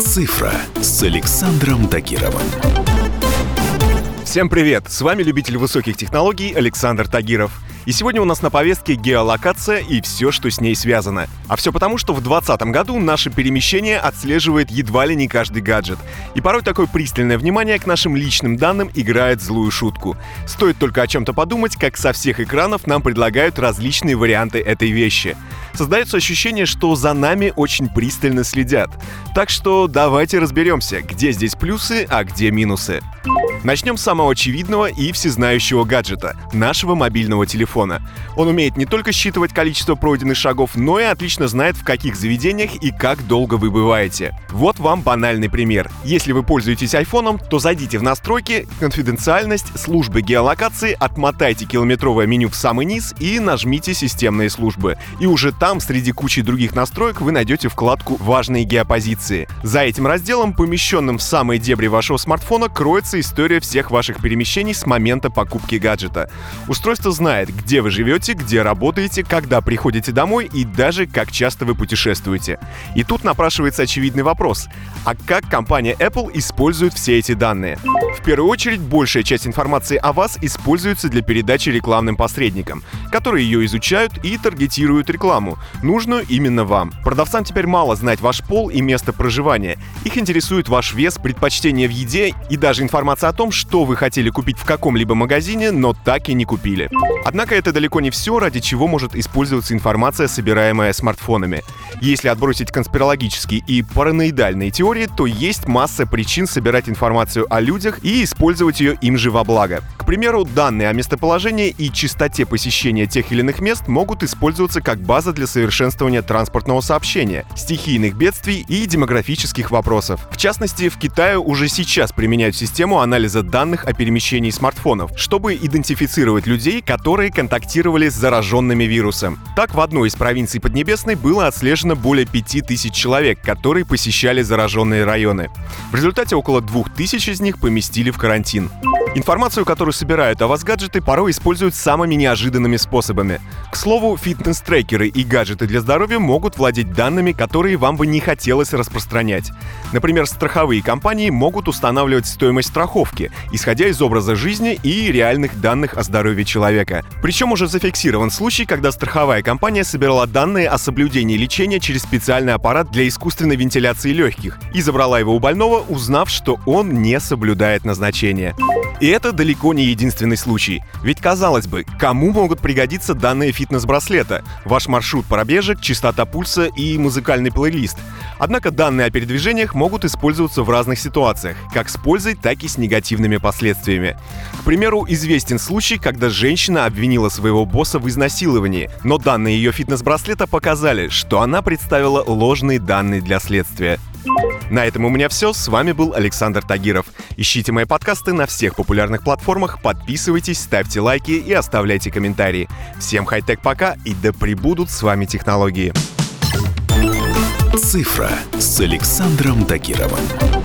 Цифра с Александром Тагировым. Всем привет! С вами любитель высоких технологий Александр Тагиров. И сегодня у нас на повестке геолокация и все, что с ней связано. А все потому, что в 2020 году наше перемещение отслеживает едва ли не каждый гаджет. И порой такое пристальное внимание к нашим личным данным играет злую шутку. Стоит только о чем-то подумать, как со всех экранов нам предлагают различные варианты этой вещи. Создается ощущение, что за нами очень пристально следят. Так что давайте разберемся, где здесь плюсы, а где минусы. Начнем с самого очевидного и всезнающего гаджета — нашего мобильного телефона. Он умеет не только считывать количество пройденных шагов, но и отлично знает, в каких заведениях и как долго вы бываете. Вот вам банальный пример. Если вы пользуетесь айфоном, то зайдите в настройки, конфиденциальность, службы геолокации, отмотайте километровое меню в самый низ и нажмите «Системные службы». И уже там, среди кучи других настроек, вы найдете вкладку «Важные геопозиции». За этим разделом, помещенным в самые дебри вашего смартфона, кроется история история всех ваших перемещений с момента покупки гаджета. Устройство знает, где вы живете, где работаете, когда приходите домой и даже как часто вы путешествуете. И тут напрашивается очевидный вопрос. А как компания Apple использует все эти данные? В первую очередь, большая часть информации о вас используется для передачи рекламным посредникам, которые ее изучают и таргетируют рекламу, нужную именно вам. Продавцам теперь мало знать ваш пол и место проживания. Их интересует ваш вес, предпочтения в еде и даже информация о том, том, что вы хотели купить в каком-либо магазине, но так и не купили. Однако это далеко не все, ради чего может использоваться информация, собираемая смартфонами. Если отбросить конспирологические и параноидальные теории, то есть масса причин собирать информацию о людях и использовать ее им же во благо. К примеру, данные о местоположении и частоте посещения тех или иных мест могут использоваться как база для совершенствования транспортного сообщения, стихийных бедствий и демографических вопросов. В частности, в Китае уже сейчас применяют систему анализа анализа данных о перемещении смартфонов, чтобы идентифицировать людей, которые контактировали с зараженными вирусом. Так, в одной из провинций Поднебесной было отслежено более 5000 человек, которые посещали зараженные районы. В результате около 2000 из них поместили в карантин. Информацию, которую собирают о вас гаджеты, порой используют самыми неожиданными способами. К слову, фитнес-трекеры и гаджеты для здоровья могут владеть данными, которые вам бы не хотелось распространять. Например, страховые компании могут устанавливать стоимость страховки, исходя из образа жизни и реальных данных о здоровье человека. Причем уже зафиксирован случай, когда страховая компания собирала данные о соблюдении лечения через специальный аппарат для искусственной вентиляции легких и забрала его у больного, узнав, что он не соблюдает назначение. И это далеко не единственный случай. Ведь, казалось бы, кому могут пригодиться данные фитнес-браслета? Ваш маршрут пробежек, частота пульса и музыкальный плейлист. Однако данные о передвижениях могут использоваться в разных ситуациях, как с пользой, так и с негативными последствиями. К примеру, известен случай, когда женщина обвинила своего босса в изнасиловании, но данные ее фитнес-браслета показали, что она представила ложные данные для следствия. На этом у меня все. С вами был Александр Тагиров. Ищите мои подкасты на всех популярных платформах, подписывайтесь, ставьте лайки и оставляйте комментарии. Всем хай-тек пока и да пребудут с вами технологии. Цифра с Александром Тагировым.